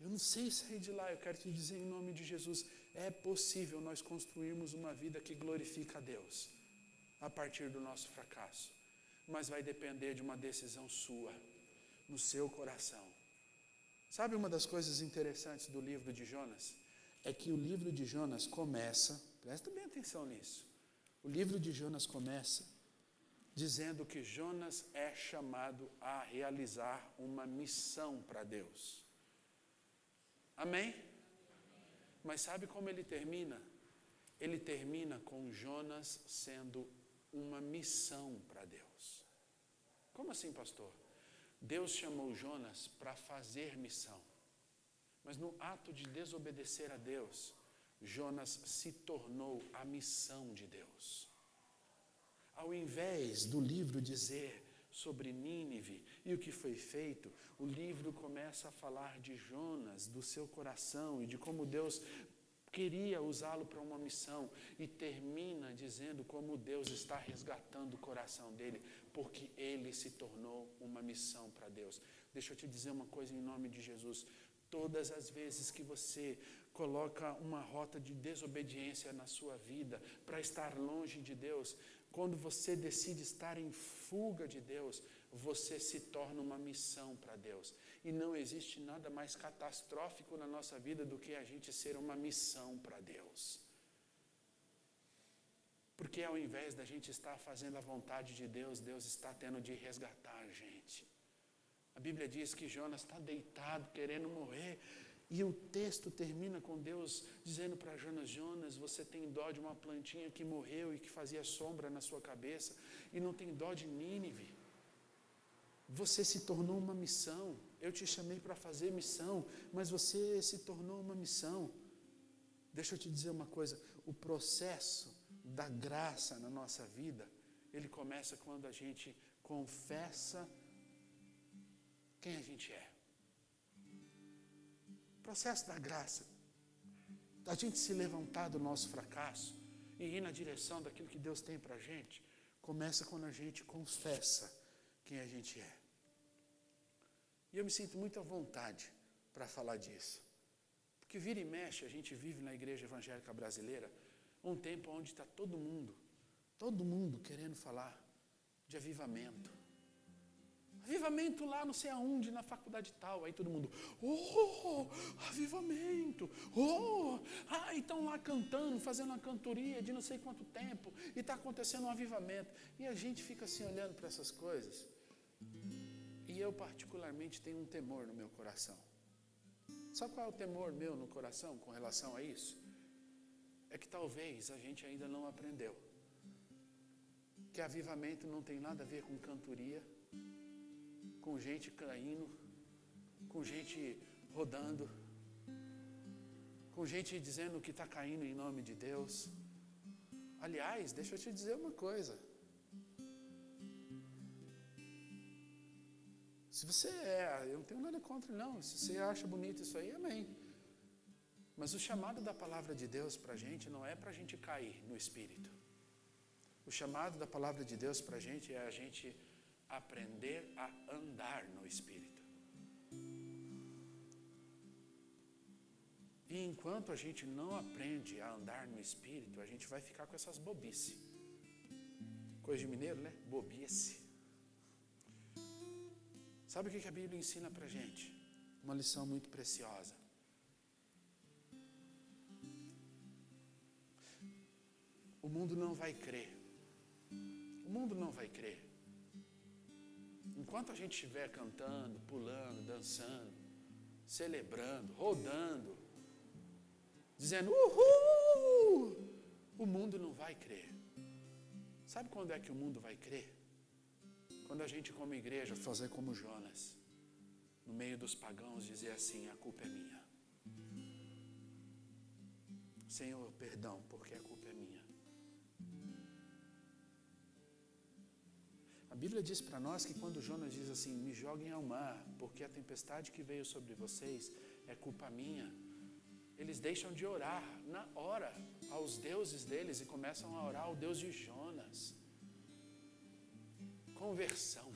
Speaker 2: Eu não sei sair de lá, eu quero te dizer em nome de Jesus, é possível nós construirmos uma vida que glorifica a Deus a partir do nosso fracasso, mas vai depender de uma decisão sua, no seu coração. Sabe uma das coisas interessantes do livro de Jonas? É que o livro de Jonas começa, presta bem atenção nisso. O livro de Jonas começa dizendo que Jonas é chamado a realizar uma missão para Deus. Amém? Mas sabe como ele termina? Ele termina com Jonas sendo uma missão para Deus. Como assim, pastor? Deus chamou Jonas para fazer missão. Mas no ato de desobedecer a Deus, Jonas se tornou a missão de Deus. Ao invés do livro dizer sobre Nínive e o que foi feito, o livro começa a falar de Jonas, do seu coração e de como Deus queria usá-lo para uma missão e termina dizendo como Deus está resgatando o coração dele, porque ele se tornou uma missão para Deus. Deixa eu te dizer uma coisa em nome de Jesus. Todas as vezes que você coloca uma rota de desobediência na sua vida para estar longe de Deus, quando você decide estar em fuga de Deus, você se torna uma missão para Deus. E não existe nada mais catastrófico na nossa vida do que a gente ser uma missão para Deus. Porque ao invés da gente estar fazendo a vontade de Deus, Deus está tendo de resgatar a gente. A Bíblia diz que Jonas está deitado, querendo morrer. E o texto termina com Deus dizendo para Jonas: Jonas, você tem dó de uma plantinha que morreu e que fazia sombra na sua cabeça, e não tem dó de Nínive. Você se tornou uma missão. Eu te chamei para fazer missão, mas você se tornou uma missão. Deixa eu te dizer uma coisa: o processo da graça na nossa vida, ele começa quando a gente confessa quem a gente é. Processo da graça. Da gente se levantar do nosso fracasso e ir na direção daquilo que Deus tem para a gente, começa quando a gente confessa quem a gente é. E eu me sinto muito à vontade para falar disso. Porque vira e mexe, a gente vive na igreja evangélica brasileira um tempo onde está todo mundo, todo mundo querendo falar de avivamento Avivamento lá não sei aonde, na faculdade tal. Aí todo mundo, oh, avivamento, oh, ah, estão lá cantando, fazendo uma cantoria de não sei quanto tempo, e está acontecendo um avivamento. E a gente fica assim olhando para essas coisas. Eu, particularmente, tenho um temor no meu coração. Sabe qual é o temor meu no coração com relação a isso? É que talvez a gente ainda não aprendeu que avivamento não tem nada a ver com cantoria com gente caindo, com gente rodando, com gente dizendo que está caindo em nome de Deus. Aliás, deixa eu te dizer uma coisa. Se você é, eu não tenho nada contra, não. Se você acha bonito isso aí, amém. Mas o chamado da palavra de Deus para a gente não é para a gente cair no espírito. O chamado da palavra de Deus para a gente é a gente aprender a andar no Espírito. E enquanto a gente não aprende a andar no Espírito, a gente vai ficar com essas bobices. Coisa de mineiro, né? Bobice. Sabe o que a Bíblia ensina para gente? Uma lição muito preciosa. O mundo não vai crer. O mundo não vai crer Enquanto a gente estiver cantando, pulando, dançando, celebrando, rodando, dizendo uhul, o mundo não vai crer. Sabe quando é que o mundo vai crer? Quando a gente, como igreja, fazer como Jonas, no meio dos pagãos, dizer assim: a culpa é minha. Senhor, perdão, porque a culpa é minha. Bíblia diz para nós que quando Jonas diz assim: Me joguem ao mar, porque a tempestade que veio sobre vocês é culpa minha. Eles deixam de orar na hora aos deuses deles e começam a orar ao Deus de Jonas. Conversão.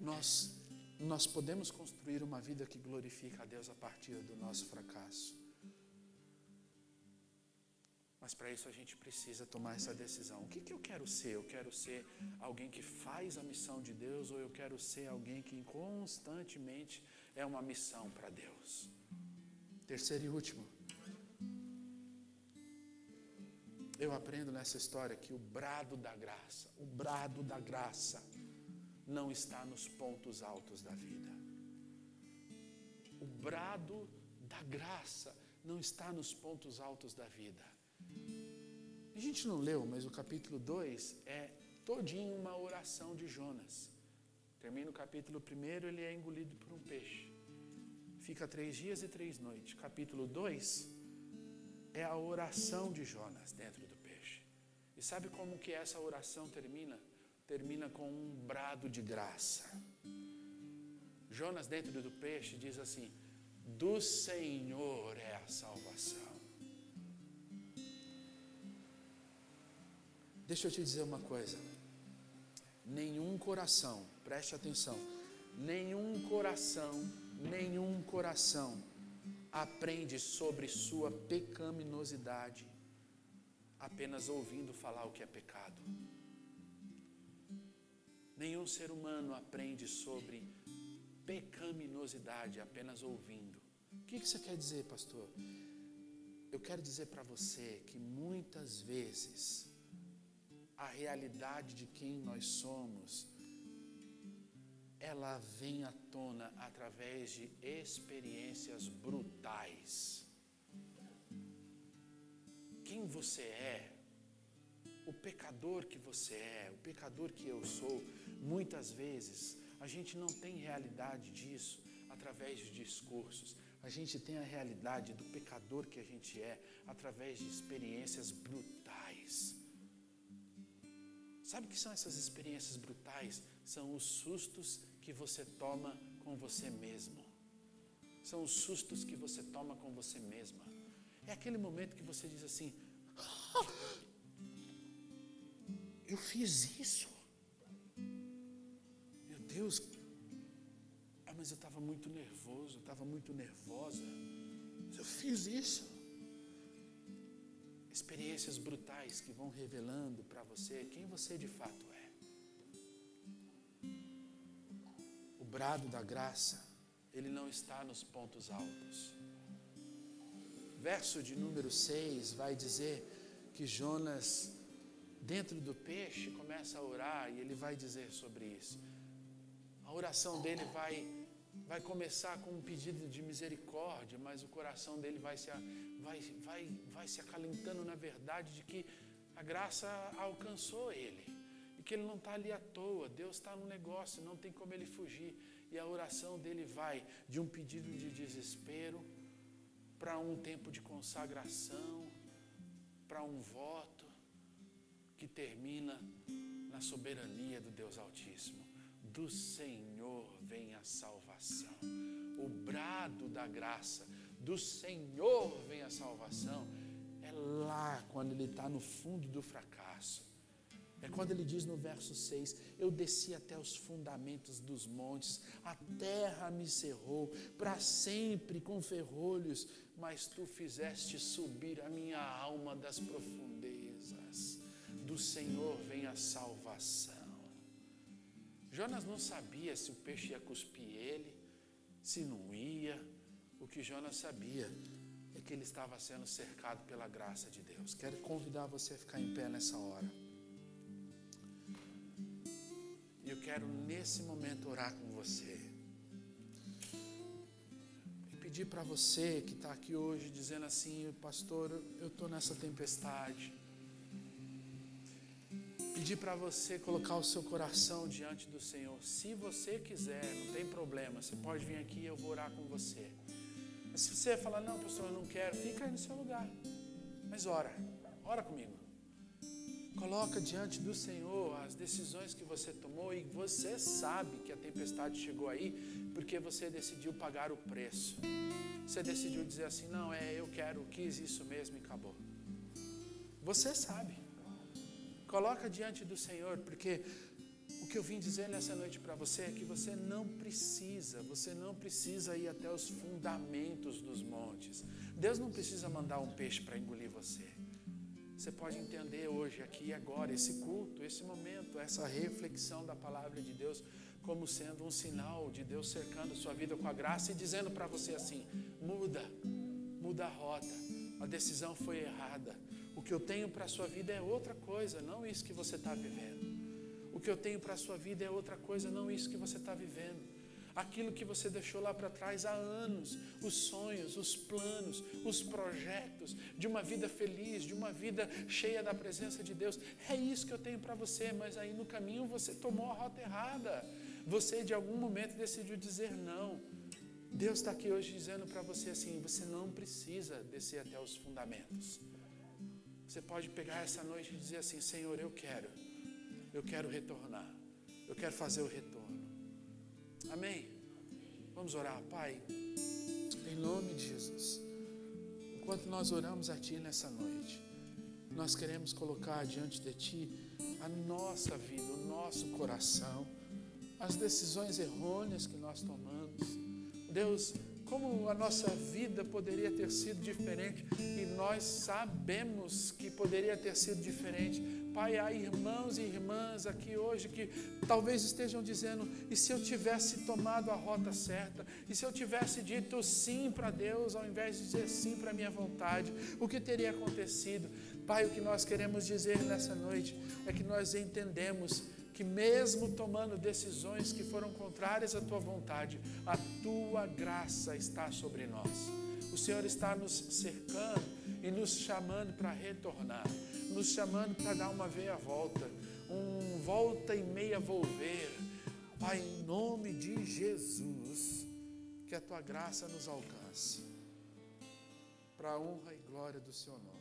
Speaker 2: Nós, nós podemos construir uma vida que glorifica a Deus a partir do nosso fracasso. Mas para isso a gente precisa tomar essa decisão. O que, que eu quero ser? Eu quero ser alguém que faz a missão de Deus ou eu quero ser alguém que constantemente é uma missão para Deus? Terceiro e último. Eu aprendo nessa história que o brado da graça, o brado da graça, não está nos pontos altos da vida. O brado da graça não está nos pontos altos da vida. A gente não leu, mas o capítulo 2 é todinho uma oração de Jonas. Termina o capítulo 1, ele é engolido por um peixe. Fica três dias e três noites. Capítulo 2 é a oração de Jonas dentro do peixe. E sabe como que essa oração termina? Termina com um brado de graça. Jonas dentro do peixe diz assim: Do Senhor é a salvação. Deixa eu te dizer uma coisa. Nenhum coração, preste atenção, nenhum coração, nenhum coração aprende sobre sua pecaminosidade apenas ouvindo falar o que é pecado. Nenhum ser humano aprende sobre pecaminosidade apenas ouvindo. O que você quer dizer, pastor? Eu quero dizer para você que muitas vezes a realidade de quem nós somos, ela vem à tona através de experiências brutais. Quem você é, o pecador que você é, o pecador que eu sou, muitas vezes a gente não tem realidade disso através de discursos. A gente tem a realidade do pecador que a gente é através de experiências brutais. Sabe o que são essas experiências brutais? São os sustos que você toma com você mesmo. São os sustos que você toma com você mesma. É aquele momento que você diz assim: ah, Eu fiz isso. Meu Deus, ah, mas eu estava muito nervoso, estava muito nervosa. Eu fiz isso experiências brutais que vão revelando para você quem você de fato é. O brado da graça, ele não está nos pontos altos. Verso de número 6 vai dizer que Jonas, dentro do peixe, começa a orar e ele vai dizer sobre isso. A oração dele vai vai começar com um pedido de misericórdia, mas o coração dele vai se, vai, vai, vai se acalentando na verdade de que a graça alcançou ele e que ele não está ali à toa. Deus está no negócio, não tem como ele fugir. E a oração dele vai de um pedido de desespero para um tempo de consagração, para um voto que termina na soberania do Deus Altíssimo do Senhor vem a salvação. O brado da graça, do Senhor vem a salvação. É lá quando ele está no fundo do fracasso. É quando ele diz no verso 6: Eu desci até os fundamentos dos montes, a terra me cerrou, para sempre com ferrolhos, mas tu fizeste subir a minha alma das profundezas. Do Senhor vem a salvação. Jonas não sabia se o peixe ia cuspir ele, se não ia. O que Jonas sabia é que ele estava sendo cercado pela graça de Deus. Quero convidar você a ficar em pé nessa hora. E eu quero nesse momento orar com você. E pedir para você que está aqui hoje dizendo assim, pastor, eu estou nessa tempestade pedir para você colocar o seu coração diante do Senhor. Se você quiser, não tem problema, você pode vir aqui e eu vou orar com você. Mas se você falar, não, pastor, eu não quero, fica aí no seu lugar. Mas ora, ora comigo. Coloca diante do Senhor as decisões que você tomou e você sabe que a tempestade chegou aí porque você decidiu pagar o preço. Você decidiu dizer assim: não, é, eu quero, quis isso mesmo e acabou. Você sabe. Coloca diante do Senhor, porque o que eu vim dizer nessa noite para você é que você não precisa, você não precisa ir até os fundamentos dos montes. Deus não precisa mandar um peixe para engolir você. Você pode entender hoje, aqui e agora, esse culto, esse momento, essa reflexão da palavra de Deus, como sendo um sinal de Deus cercando sua vida com a graça e dizendo para você assim: muda, muda a rota, a decisão foi errada. O que eu tenho para a sua vida é outra coisa, não isso que você está vivendo. O que eu tenho para a sua vida é outra coisa, não isso que você está vivendo aquilo que você deixou lá para trás há anos, os sonhos, os planos, os projetos de uma vida feliz, de uma vida cheia da presença de Deus. É isso que eu tenho para você, mas aí no caminho você tomou a rota errada. Você de algum momento decidiu dizer não. Deus está aqui hoje dizendo para você assim: você não precisa descer até os fundamentos. Você pode pegar essa noite e dizer assim: Senhor, eu quero, eu quero retornar, eu quero fazer o retorno. Amém? Vamos orar, Pai, em nome de Jesus. Enquanto nós oramos a Ti nessa noite, nós queremos colocar diante de Ti a nossa vida, o nosso coração, as decisões errôneas que nós tomamos. Deus, como a nossa vida poderia ter sido diferente e nós sabemos que poderia ter sido diferente. Pai, há irmãos e irmãs aqui hoje que talvez estejam dizendo: e se eu tivesse tomado a rota certa? E se eu tivesse dito sim para Deus ao invés de dizer sim para a minha vontade? O que teria acontecido? Pai, o que nós queremos dizer nessa noite é que nós entendemos que, mesmo tomando decisões que foram contrárias à tua vontade, a tua graça está sobre nós. O Senhor está nos cercando e nos chamando para retornar, nos chamando para dar uma veia volta, um volta e meia volver. Pai, em nome de Jesus, que a tua graça nos alcance, para a honra e glória do Seu nome.